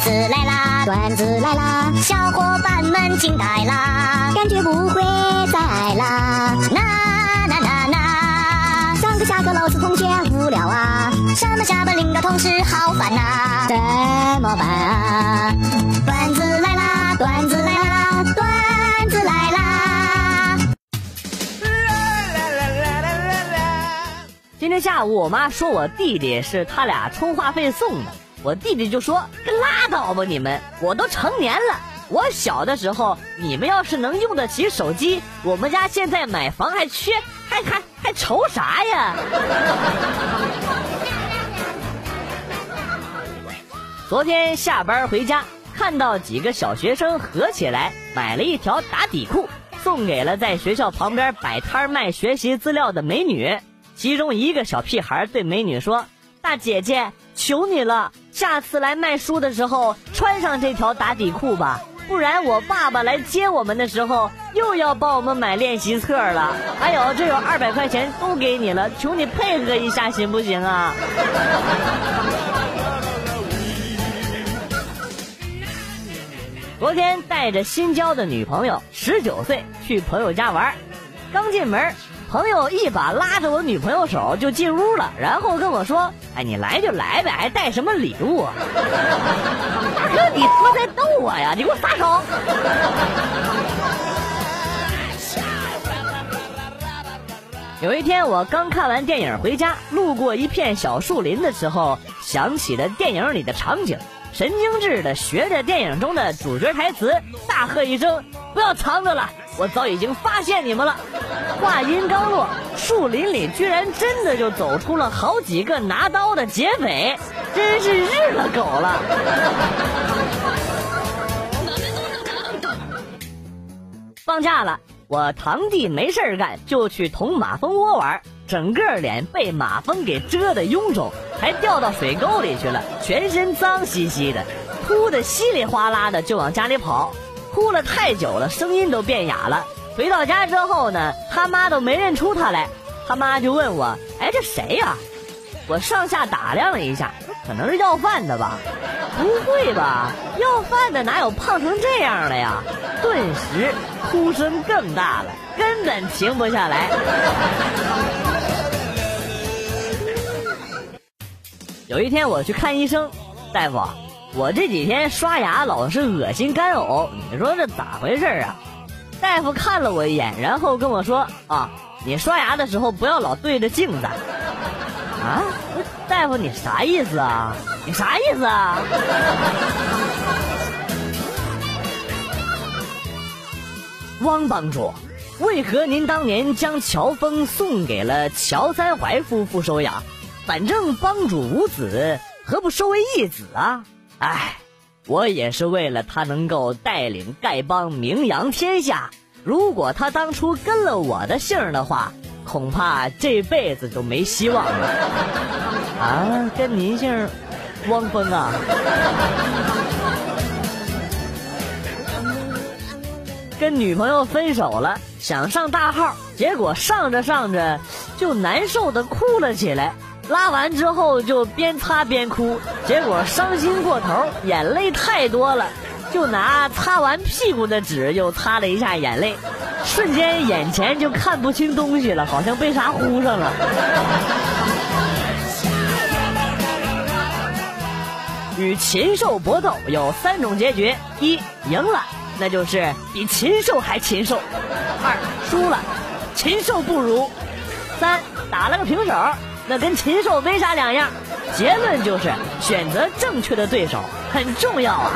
子来啦，段子来啦，小伙伴们惊呆啦，感觉不会再爱啦。那那那那，上课下课老师同学无聊啊，上班下班领导同事好烦呐，怎么办啊？段子来啦，段子来啦，段子来啦。今天下午我妈说我弟弟是他俩充话费送的，我弟弟就说拉倒吧你们，我都成年了。我小的时候，你们要是能用得起手机，我们家现在买房还缺，还还还愁啥呀？昨天下班回家，看到几个小学生合起来买了一条打底裤，送给了在学校旁边摆摊卖学习资料的美女。其中一个小屁孩对美女说：“大姐姐，求你了，下次来卖书的时候穿上这条打底裤吧，不然我爸爸来接我们的时候又要帮我们买练习册了。还有，这有二百块钱都给你了，求你配合一下行不行啊？”昨天带着新交的女朋友十九岁去朋友家玩，刚进门，朋友一把拉着我女朋友手就进屋了，然后跟我说：“哎，你来就来呗，还带什么礼物？”大哥，你他妈在逗我呀？你给我撒手！有一天，我刚看完电影回家，路过一片小树林的时候，想起了电影里的场景。神经质的学着电影中的主角台词，大喝一声：“不要藏着了，我早已经发现你们了！”话音刚落，树林里居然真的就走出了好几个拿刀的劫匪，真是日了狗了！放假了，我堂弟没事干，就去捅马蜂窝玩。整个脸被马蜂给蛰得臃肿，还掉到水沟里去了，全身脏兮兮的，哭得稀里哗啦的就往家里跑，哭了太久了，声音都变哑了。回到家之后呢，他妈都没认出他来，他妈就问我：“哎，这谁呀？”我上下打量了一下，可能是要饭的吧？不会吧？要饭的哪有胖成这样的呀？顿时哭声更大了，根本停不下来。有一天我去看医生，大夫，我这几天刷牙老是恶心干呕，你说这咋回事啊？大夫看了我一眼，然后跟我说：“啊，你刷牙的时候不要老对着镜子。”啊，大夫你啥意思啊？你啥意思啊？汪帮主，为何您当年将乔峰送给了乔三槐夫妇收养？反正帮主无子，何不收为义子啊？哎，我也是为了他能够带领丐帮名扬天下。如果他当初跟了我的姓的话，恐怕这辈子都没希望了。啊，跟您姓，汪峰啊？跟女朋友分手了，想上大号，结果上着上着就难受的哭了起来。拉完之后就边擦边哭，结果伤心过头，眼泪太多了，就拿擦完屁股的纸又擦了一下眼泪，瞬间眼前就看不清东西了，好像被啥糊上了。与禽兽搏斗有三种结局：一赢了，那就是比禽兽还禽兽；二输了，禽兽不如；三打了个平手。那跟禽兽没啥两样，结论就是选择正确的对手很重要啊。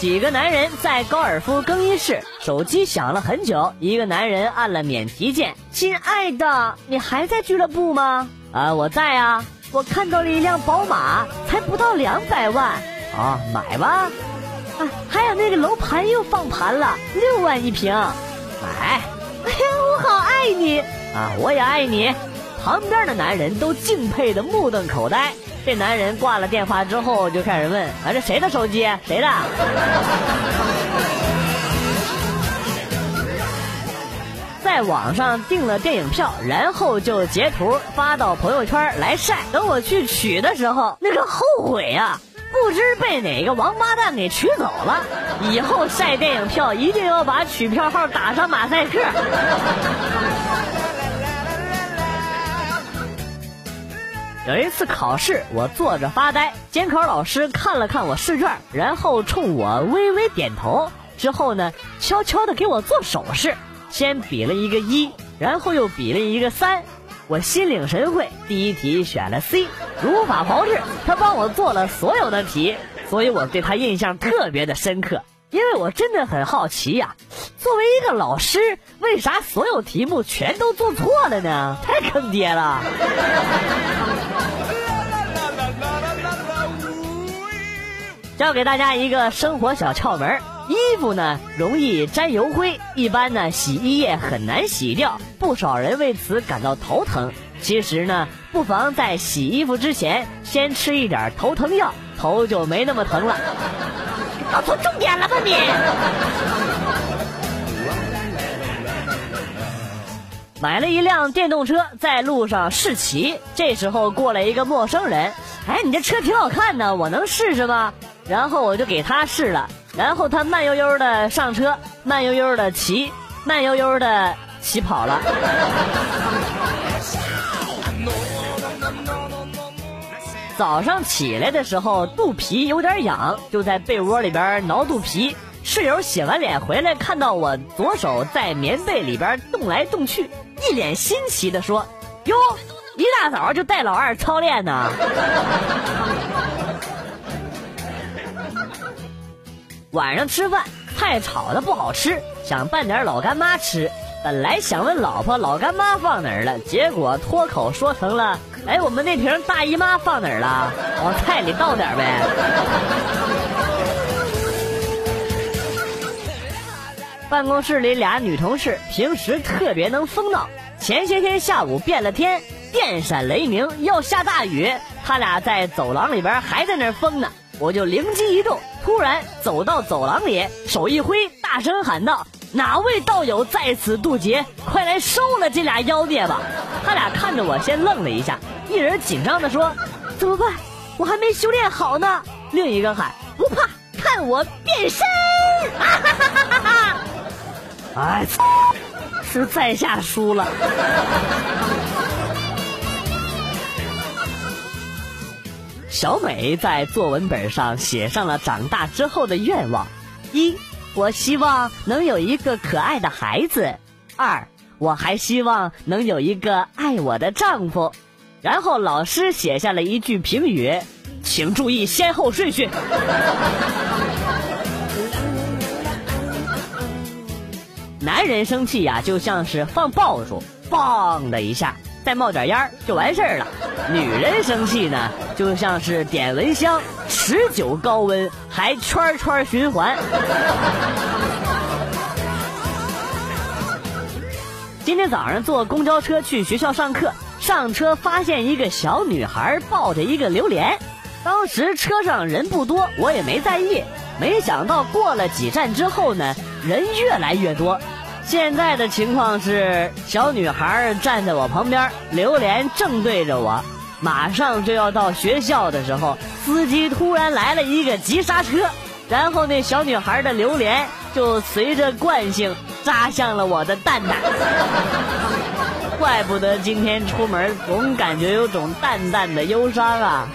几个男人在高尔夫更衣室，手机响了很久，一个男人按了免提键：“亲爱的，你还在俱乐部吗？”“啊，我在啊，我看到了一辆宝马，才不到两百万。”“啊，买吧。”“啊，还有那个楼盘又放盘了，六万一平，买。”哎呀，我好爱你啊！我也爱你。旁边的男人都敬佩的目瞪口呆。这男人挂了电话之后，就开始问：“啊，这谁的手机？谁的？” 在网上订了电影票，然后就截图发到朋友圈来晒。等我去取的时候，那个后悔啊！不知被哪个王八蛋给取走了。以后晒电影票一定要把取票号打上马赛克。有一次考试，我坐着发呆，监考老师看了看我试卷，然后冲我微微点头，之后呢，悄悄的给我做手势，先比了一个一，然后又比了一个三。我心领神会，第一题选了 C，如法炮制。他帮我做了所有的题，所以我对他印象特别的深刻。因为我真的很好奇呀，作为一个老师，为啥所有题目全都做错了呢？太坑爹了！教给大家一个生活小窍门：衣服呢容易沾油灰，一般呢洗衣液很难洗掉，不少人为此感到头疼。其实呢，不妨在洗衣服之前先吃一点头疼药，头就没那么疼了。搞错重点了吧你！买了一辆电动车，在路上试骑，这时候过来一个陌生人，哎，你这车挺好看的，我能试试吗？然后我就给他试了，然后他慢悠悠的上车，慢悠悠的骑，慢悠悠的骑跑了。早上起来的时候，肚皮有点痒，就在被窝里边挠肚皮。室友洗完脸回来，看到我左手在棉被里边动来动去，一脸新奇的说：“哟，一大早就带老二操练呢。”晚上吃饭，菜炒的不好吃，想拌点老干妈吃。本来想问老婆老干妈放哪儿了，结果脱口说成了：“哎，我们那瓶大姨妈放哪儿了？往菜里倒点呗。”办公室里俩女同事平时特别能疯闹，前些天下午变了天，电闪雷鸣，要下大雨，他俩在走廊里边还在那疯呢。我就灵机一动，突然走到走廊里，手一挥，大声喊道：“哪位道友在此渡劫？快来收了这俩妖孽吧！”他俩看着我，先愣了一下，一人紧张的说：“怎么办？我还没修炼好呢。”另一个喊：“不怕，看我变身！”哈哈哈哈哈！哎，是在下输了。小美在作文本上写上了长大之后的愿望：一，我希望能有一个可爱的孩子；二，我还希望能有一个爱我的丈夫。然后老师写下了一句评语：请注意先后顺序。男人生气呀，就像是放爆竹，嘣的一下。再冒点烟就完事儿了。女人生气呢，就像是点蚊香，持久高温，还圈圈循环。今天早上坐公交车去学校上课，上车发现一个小女孩抱着一个榴莲。当时车上人不多，我也没在意。没想到过了几站之后呢，人越来越多。现在的情况是，小女孩站在我旁边，榴莲正对着我，马上就要到学校的时候，司机突然来了一个急刹车，然后那小女孩的榴莲就随着惯性扎向了我的蛋蛋。怪不得今天出门总感觉有种淡淡的忧伤啊。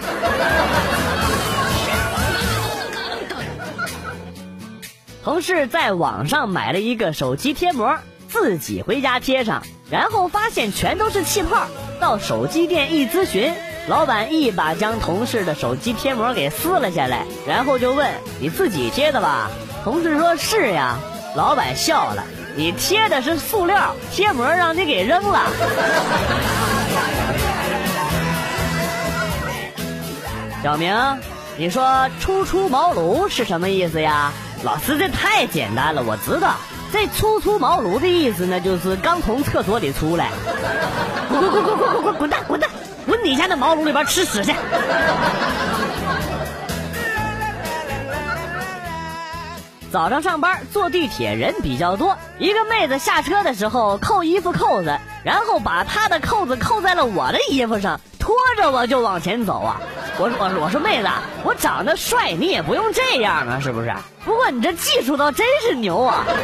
同事在网上买了一个手机贴膜，自己回家贴上，然后发现全都是气泡。到手机店一咨询，老板一把将同事的手机贴膜给撕了下来，然后就问：“你自己贴的吧？”同事说是呀。老板笑了：“你贴的是塑料贴膜，让你给扔了。”小明，你说“初出茅庐”是什么意思呀？老师，这太简单了，我知道。这“初出茅庐”的意思呢，就是刚从厕所里出来。滚滚滚滚滚滚滚滚蛋滚蛋，滚你家那茅庐里边吃屎去！早上上班坐地铁人比较多，一个妹子下车的时候扣衣服扣子，然后把她的扣子扣在了我的衣服上，拖着我就往前走啊！我说我说我说妹子，我长得帅，你也不用这样啊，是不是？不过你这技术倒真是牛啊！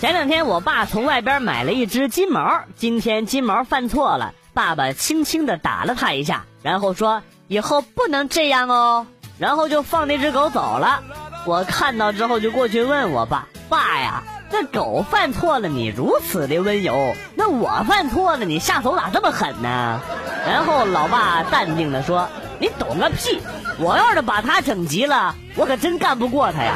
前两天我爸从外边买了一只金毛，今天金毛犯错了，爸爸轻轻的打了他一下，然后说以后不能这样哦，然后就放那只狗走了。我看到之后就过去问我爸：“爸呀，那狗犯错了，你如此的温柔，那我犯错了，你下手咋这么狠呢？”然后老爸淡定的说：“你懂个屁！我要是把他整急了，我可真干不过他呀。”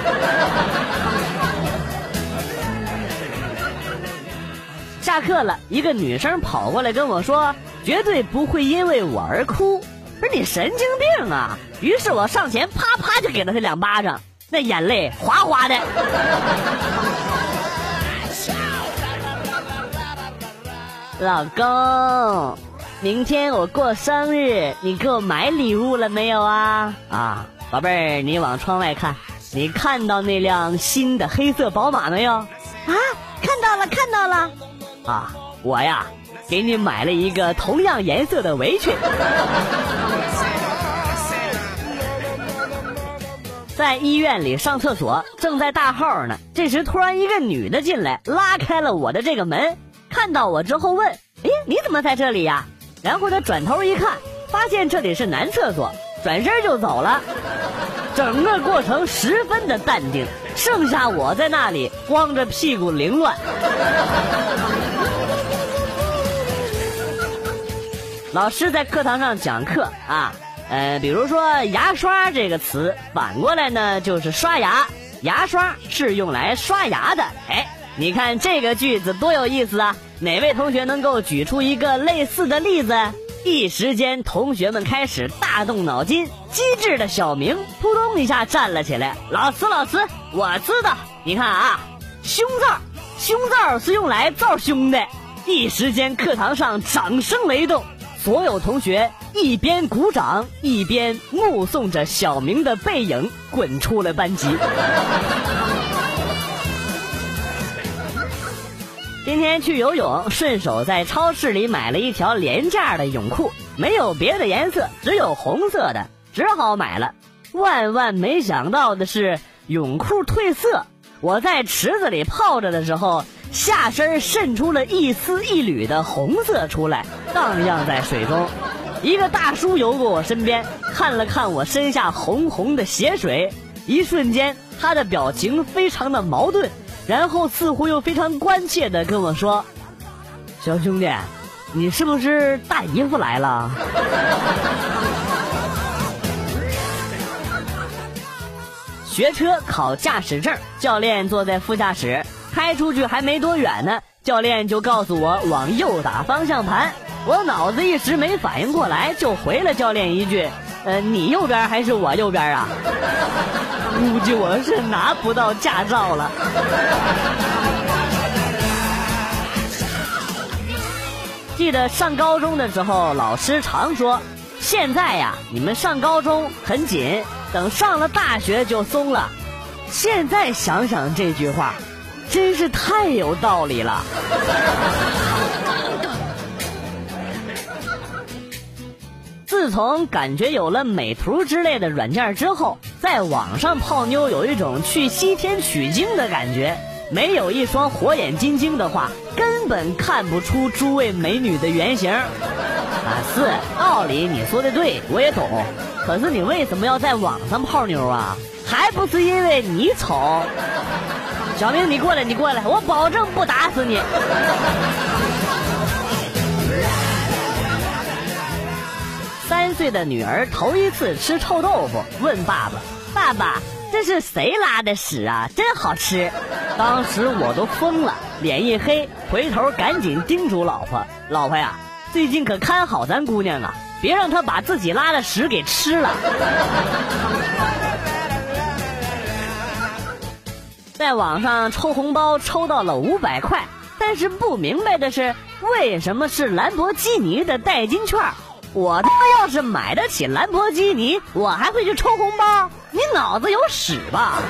下课了，一个女生跑过来跟我说：“绝对不会因为我而哭。”不是你神经病啊！于是我上前啪啪就给了他两巴掌，那眼泪哗哗的。老公，明天我过生日，你给我买礼物了没有啊？啊，宝贝儿，你往窗外看，你看到那辆新的黑色宝马没有？啊，看到了，看到了。啊，我呀，给你买了一个同样颜色的围裙。在医院里上厕所，正在大号呢。这时突然一个女的进来，拉开了我的这个门，看到我之后问：“哎，你怎么在这里呀？”然后他转头一看，发现这里是男厕所，转身就走了。整个过程十分的淡定，剩下我在那里光着屁股凌乱。老师在课堂上讲课啊，呃，比如说“牙刷”这个词，反过来呢就是“刷牙”。牙刷是用来刷牙的。哎，你看这个句子多有意思啊！哪位同学能够举出一个类似的例子？一时间，同学们开始大动脑筋。机智的小明扑通一下站了起来。老师，老师，我知道。你看啊，胸罩，胸罩是用来罩胸的。一时间，课堂上掌声雷动，所有同学一边鼓掌，一边目送着小明的背影滚出了班级。今天去游泳，顺手在超市里买了一条廉价的泳裤，没有别的颜色，只有红色的，只好买了。万万没想到的是，泳裤褪色。我在池子里泡着的时候，下身渗出了一丝一缕的红色出来，荡漾在水中。一个大叔游过我身边，看了看我身下红红的血水，一瞬间，他的表情非常的矛盾。然后似乎又非常关切的跟我说：“小兄弟，你是不是大姨夫来了？” 学车考驾驶证，教练坐在副驾驶，开出去还没多远呢，教练就告诉我往右打方向盘。我脑子一时没反应过来，就回了教练一句：“呃，你右边还是我右边啊？”估计我是拿不到驾照了。记得上高中的时候，老师常说：“现在呀，你们上高中很紧，等上了大学就松了。”现在想想这句话，真是太有道理了。自从感觉有了美图之类的软件之后，在网上泡妞有一种去西天取经的感觉。没有一双火眼金睛的话，根本看不出诸位美女的原型。啊，是道理你说的对，我也懂。可是你为什么要在网上泡妞啊？还不是因为你丑。小明，你过来，你过来，我保证不打死你。岁的女儿头一次吃臭豆腐，问爸爸：“爸爸，这是谁拉的屎啊？真好吃！”当时我都疯了，脸一黑，回头赶紧叮嘱老婆：“老婆呀，最近可看好咱姑娘啊，别让她把自己拉的屎给吃了。”在网上抽红包抽到了五百块，但是不明白的是，为什么是兰博基尼的代金券？我他妈要是买得起兰博基尼，我还会去抽红包？你脑子有屎吧？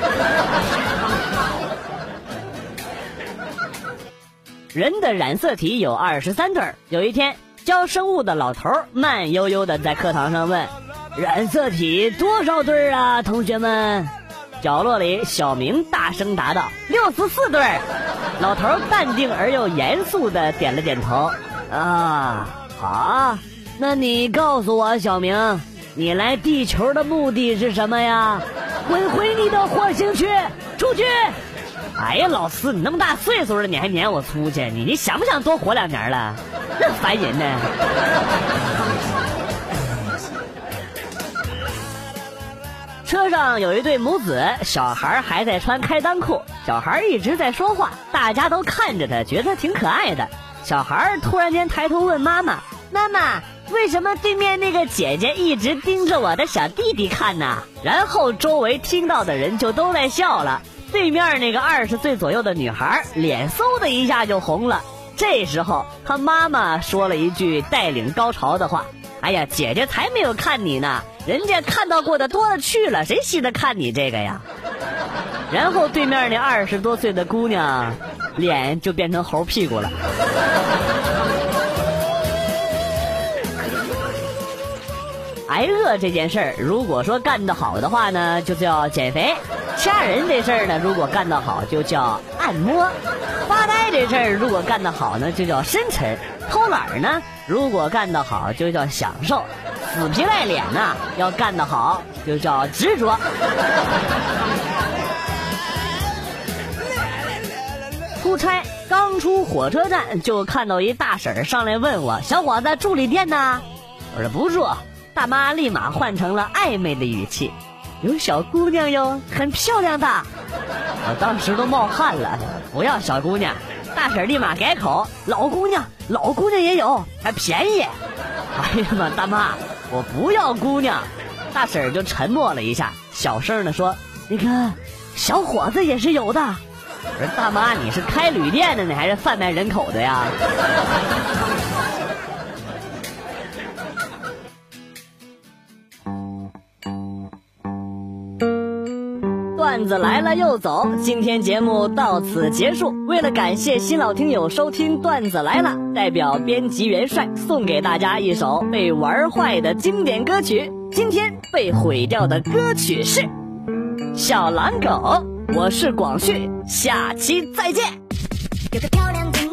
人的染色体有二十三对儿。有一天，教生物的老头儿慢悠悠的在课堂上问：“染色体多少对儿啊，同学们？”角落里，小明大声答道：“六十四对儿。”老头儿淡定而又严肃的点了点头。啊，好，那你告诉我，小明，你来地球的目的是什么呀？滚回你的火星去！出去！哎呀，老四，你那么大岁数了，你还撵我出去？你你想不想多活两年了？那烦人呢！车上有一对母子，小孩还在穿开裆裤，小孩一直在说话，大家都看着他，觉得他挺可爱的。小孩突然间抬头问妈妈：“妈妈，为什么对面那个姐姐一直盯着我的小弟弟看呢？”然后周围听到的人就都在笑了。对面那个二十岁左右的女孩脸嗖的一下就红了。这时候，她妈妈说了一句带领高潮的话：“哎呀，姐姐才没有看你呢。”人家看到过的多了去了，谁稀得看你这个呀？然后对面那二十多岁的姑娘，脸就变成猴屁股了。挨饿这件事儿，如果说干得好的话呢，就叫减肥；掐人这事儿呢，如果干得好，就叫按摩；发呆这事儿，如果干得好呢，就叫深沉；偷懒呢，如果干得好，就叫享受。死皮赖脸呐，要干得好就叫执着。出差刚出火车站，就看到一大婶上来问我：“小伙子，住旅店呢？”我说：“不住。”大妈立马换成了暧昧的语气：“有小姑娘哟，很漂亮的。”我当时都冒汗了。不要小姑娘，大婶立马改口：“老姑娘，老姑娘也有，还便宜。”哎呀妈，大妈！我不要姑娘，大婶就沉默了一下，小声的说：“那个小伙子也是有的。”我说：“大妈，你是开旅店的呢，还是贩卖人口的呀？”段子来了又走，今天节目到此结束。为了感谢新老听友收听段子来了，代表编辑元帅送给大家一首被玩坏的经典歌曲。今天被毁掉的歌曲是《小狼狗》。我是广旭，下期再见。有个漂亮的